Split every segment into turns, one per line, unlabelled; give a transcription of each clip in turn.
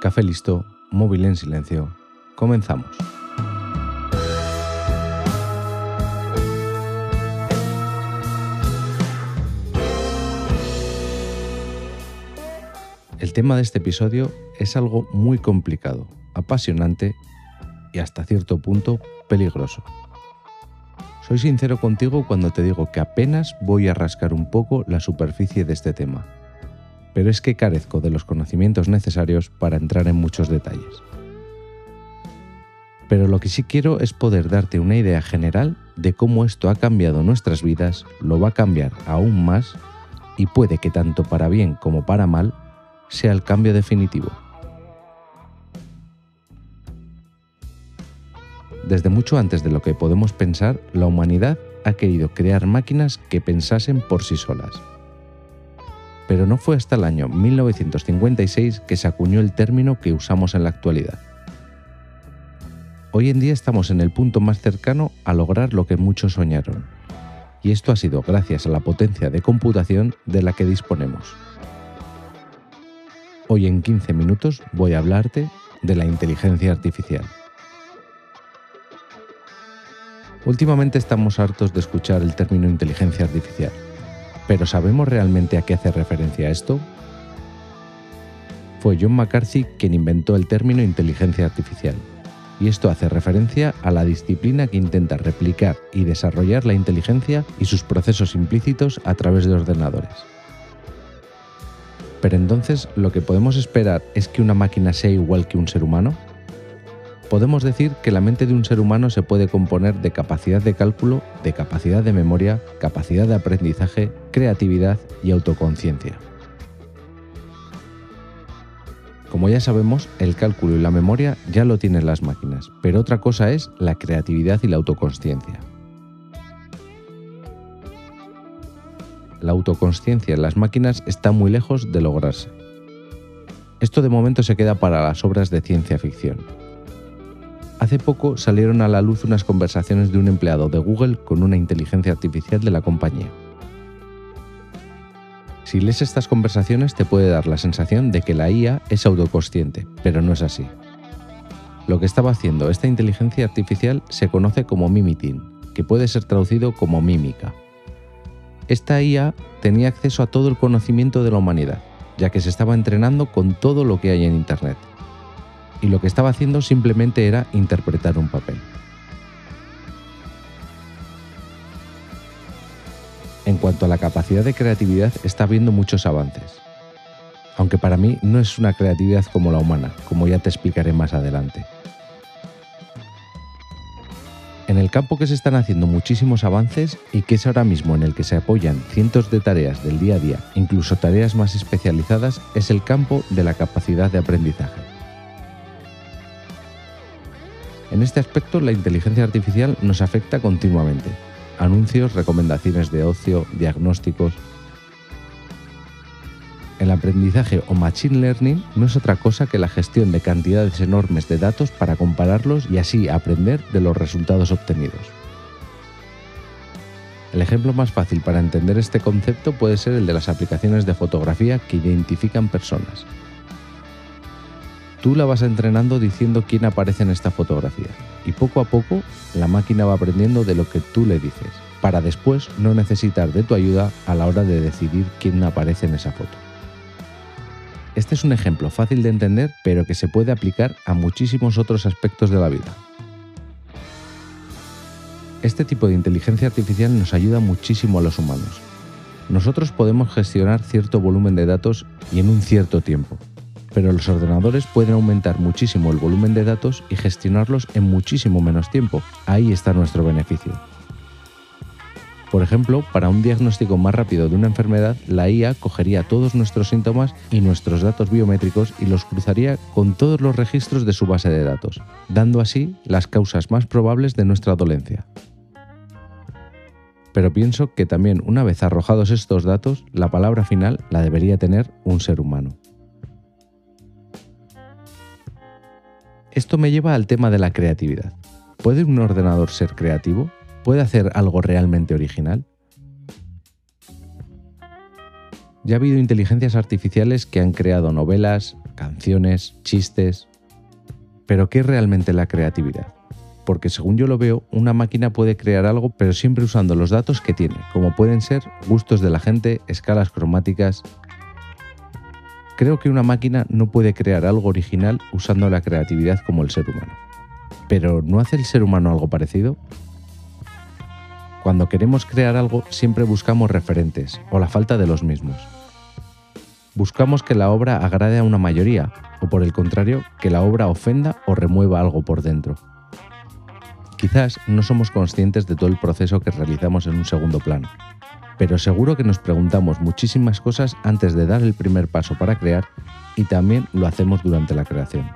Café listo, móvil en silencio. Comenzamos. El tema de este episodio es algo muy complicado, apasionante y hasta cierto punto peligroso. Soy sincero contigo cuando te digo que apenas voy a rascar un poco la superficie de este tema, pero es que carezco de los conocimientos necesarios para entrar en muchos detalles. Pero lo que sí quiero es poder darte una idea general de cómo esto ha cambiado nuestras vidas, lo va a cambiar aún más y puede que tanto para bien como para mal sea el cambio definitivo. Desde mucho antes de lo que podemos pensar, la humanidad ha querido crear máquinas que pensasen por sí solas. Pero no fue hasta el año 1956 que se acuñó el término que usamos en la actualidad. Hoy en día estamos en el punto más cercano a lograr lo que muchos soñaron, y esto ha sido gracias a la potencia de computación de la que disponemos. Hoy en 15 minutos voy a hablarte de la inteligencia artificial. Últimamente estamos hartos de escuchar el término inteligencia artificial, pero ¿sabemos realmente a qué hace referencia esto? Fue John McCarthy quien inventó el término inteligencia artificial, y esto hace referencia a la disciplina que intenta replicar y desarrollar la inteligencia y sus procesos implícitos a través de ordenadores. Pero entonces, ¿lo que podemos esperar es que una máquina sea igual que un ser humano? Podemos decir que la mente de un ser humano se puede componer de capacidad de cálculo, de capacidad de memoria, capacidad de aprendizaje, creatividad y autoconciencia. Como ya sabemos, el cálculo y la memoria ya lo tienen las máquinas, pero otra cosa es la creatividad y la autoconsciencia. la autoconsciencia en las máquinas está muy lejos de lograrse. Esto de momento se queda para las obras de ciencia ficción. Hace poco salieron a la luz unas conversaciones de un empleado de Google con una inteligencia artificial de la compañía. Si lees estas conversaciones te puede dar la sensación de que la IA es autoconsciente, pero no es así. Lo que estaba haciendo esta inteligencia artificial se conoce como mimiting, que puede ser traducido como mímica. Esta IA tenía acceso a todo el conocimiento de la humanidad, ya que se estaba entrenando con todo lo que hay en Internet. Y lo que estaba haciendo simplemente era interpretar un papel. En cuanto a la capacidad de creatividad, está habiendo muchos avances. Aunque para mí no es una creatividad como la humana, como ya te explicaré más adelante. En el campo que se están haciendo muchísimos avances y que es ahora mismo en el que se apoyan cientos de tareas del día a día, incluso tareas más especializadas, es el campo de la capacidad de aprendizaje. En este aspecto, la inteligencia artificial nos afecta continuamente. Anuncios, recomendaciones de ocio, diagnósticos, el aprendizaje o machine learning no es otra cosa que la gestión de cantidades enormes de datos para compararlos y así aprender de los resultados obtenidos. El ejemplo más fácil para entender este concepto puede ser el de las aplicaciones de fotografía que identifican personas. Tú la vas entrenando diciendo quién aparece en esta fotografía y poco a poco la máquina va aprendiendo de lo que tú le dices, para después no necesitar de tu ayuda a la hora de decidir quién aparece en esa foto. Este es un ejemplo fácil de entender, pero que se puede aplicar a muchísimos otros aspectos de la vida. Este tipo de inteligencia artificial nos ayuda muchísimo a los humanos. Nosotros podemos gestionar cierto volumen de datos y en un cierto tiempo, pero los ordenadores pueden aumentar muchísimo el volumen de datos y gestionarlos en muchísimo menos tiempo. Ahí está nuestro beneficio. Por ejemplo, para un diagnóstico más rápido de una enfermedad, la IA cogería todos nuestros síntomas y nuestros datos biométricos y los cruzaría con todos los registros de su base de datos, dando así las causas más probables de nuestra dolencia. Pero pienso que también una vez arrojados estos datos, la palabra final la debería tener un ser humano. Esto me lleva al tema de la creatividad. ¿Puede un ordenador ser creativo? ¿Puede hacer algo realmente original? Ya ha habido inteligencias artificiales que han creado novelas, canciones, chistes. Pero ¿qué es realmente la creatividad? Porque según yo lo veo, una máquina puede crear algo pero siempre usando los datos que tiene, como pueden ser gustos de la gente, escalas cromáticas. Creo que una máquina no puede crear algo original usando la creatividad como el ser humano. Pero ¿no hace el ser humano algo parecido? Cuando queremos crear algo siempre buscamos referentes o la falta de los mismos. Buscamos que la obra agrade a una mayoría, o por el contrario, que la obra ofenda o remueva algo por dentro. Quizás no somos conscientes de todo el proceso que realizamos en un segundo plano, pero seguro que nos preguntamos muchísimas cosas antes de dar el primer paso para crear y también lo hacemos durante la creación.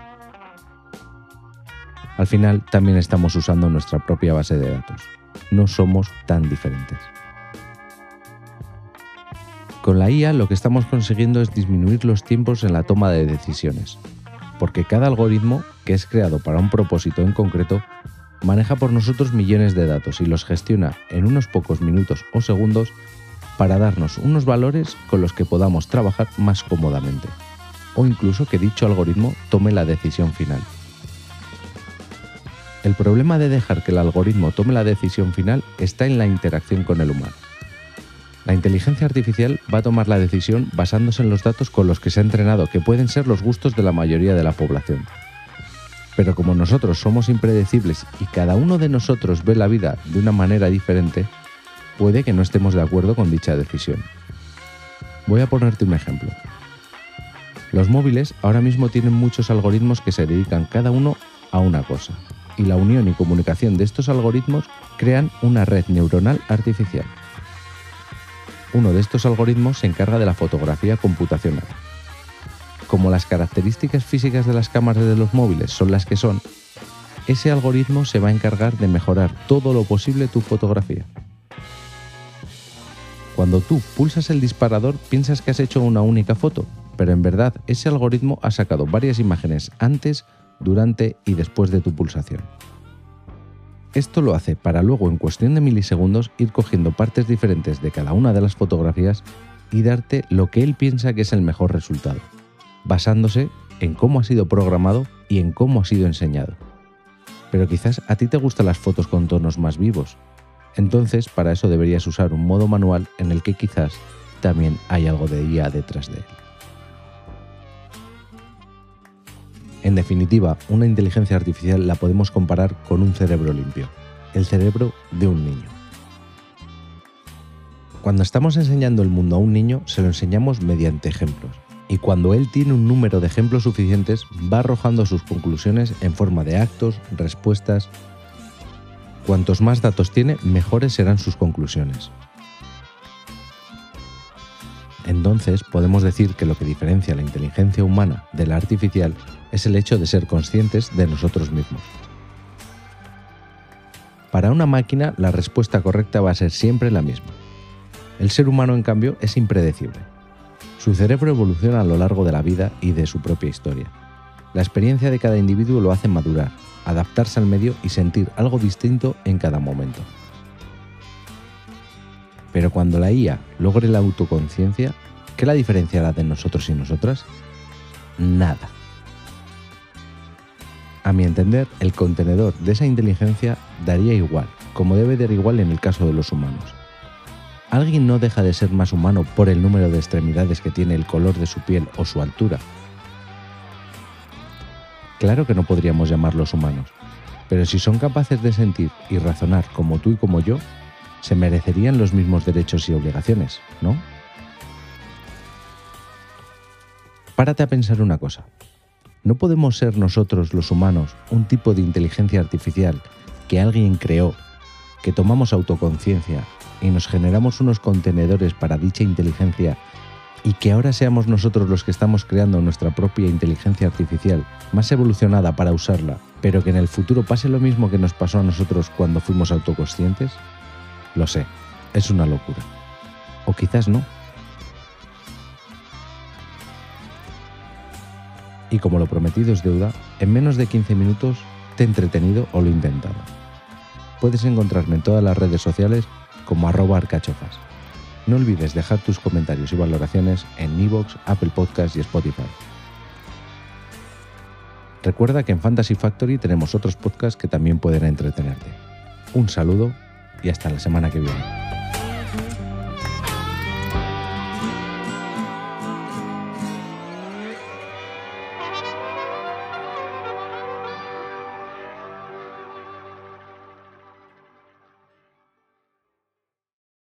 Al final también estamos usando nuestra propia base de datos no somos tan diferentes. Con la IA lo que estamos consiguiendo es disminuir los tiempos en la toma de decisiones, porque cada algoritmo, que es creado para un propósito en concreto, maneja por nosotros millones de datos y los gestiona en unos pocos minutos o segundos para darnos unos valores con los que podamos trabajar más cómodamente, o incluso que dicho algoritmo tome la decisión final. El problema de dejar que el algoritmo tome la decisión final está en la interacción con el humano. La inteligencia artificial va a tomar la decisión basándose en los datos con los que se ha entrenado, que pueden ser los gustos de la mayoría de la población. Pero como nosotros somos impredecibles y cada uno de nosotros ve la vida de una manera diferente, puede que no estemos de acuerdo con dicha decisión. Voy a ponerte un ejemplo. Los móviles ahora mismo tienen muchos algoritmos que se dedican cada uno a una cosa y la unión y comunicación de estos algoritmos crean una red neuronal artificial. Uno de estos algoritmos se encarga de la fotografía computacional. Como las características físicas de las cámaras de los móviles son las que son, ese algoritmo se va a encargar de mejorar todo lo posible tu fotografía. Cuando tú pulsas el disparador piensas que has hecho una única foto, pero en verdad ese algoritmo ha sacado varias imágenes antes durante y después de tu pulsación. Esto lo hace para luego en cuestión de milisegundos ir cogiendo partes diferentes de cada una de las fotografías y darte lo que él piensa que es el mejor resultado, basándose en cómo ha sido programado y en cómo ha sido enseñado. Pero quizás a ti te gustan las fotos con tonos más vivos, entonces para eso deberías usar un modo manual en el que quizás también hay algo de IA detrás de él. En definitiva, una inteligencia artificial la podemos comparar con un cerebro limpio, el cerebro de un niño. Cuando estamos enseñando el mundo a un niño, se lo enseñamos mediante ejemplos, y cuando él tiene un número de ejemplos suficientes, va arrojando sus conclusiones en forma de actos, respuestas. Cuantos más datos tiene, mejores serán sus conclusiones. Entonces podemos decir que lo que diferencia la inteligencia humana de la artificial es el hecho de ser conscientes de nosotros mismos. Para una máquina la respuesta correcta va a ser siempre la misma. El ser humano, en cambio, es impredecible. Su cerebro evoluciona a lo largo de la vida y de su propia historia. La experiencia de cada individuo lo hace madurar, adaptarse al medio y sentir algo distinto en cada momento. Pero cuando la IA logre la autoconciencia, ¿qué la diferenciará de nosotros y nosotras? Nada. A mi entender, el contenedor de esa inteligencia daría igual, como debe dar igual en el caso de los humanos. Alguien no deja de ser más humano por el número de extremidades que tiene, el color de su piel o su altura. Claro que no podríamos llamarlos humanos, pero si son capaces de sentir y razonar como tú y como yo, se merecerían los mismos derechos y obligaciones, ¿no? Párate a pensar una cosa. ¿No podemos ser nosotros los humanos un tipo de inteligencia artificial que alguien creó, que tomamos autoconciencia y nos generamos unos contenedores para dicha inteligencia y que ahora seamos nosotros los que estamos creando nuestra propia inteligencia artificial más evolucionada para usarla, pero que en el futuro pase lo mismo que nos pasó a nosotros cuando fuimos autoconscientes? Lo sé, es una locura. O quizás no. y como lo prometido es deuda, en menos de 15 minutos te he entretenido o lo he intentado. Puedes encontrarme en todas las redes sociales como arroba arcachofas. No olvides dejar tus comentarios y valoraciones en iVoox, Apple Podcasts y Spotify. Recuerda que en Fantasy Factory tenemos otros podcasts que también pueden entretenerte. Un saludo y hasta la semana que viene.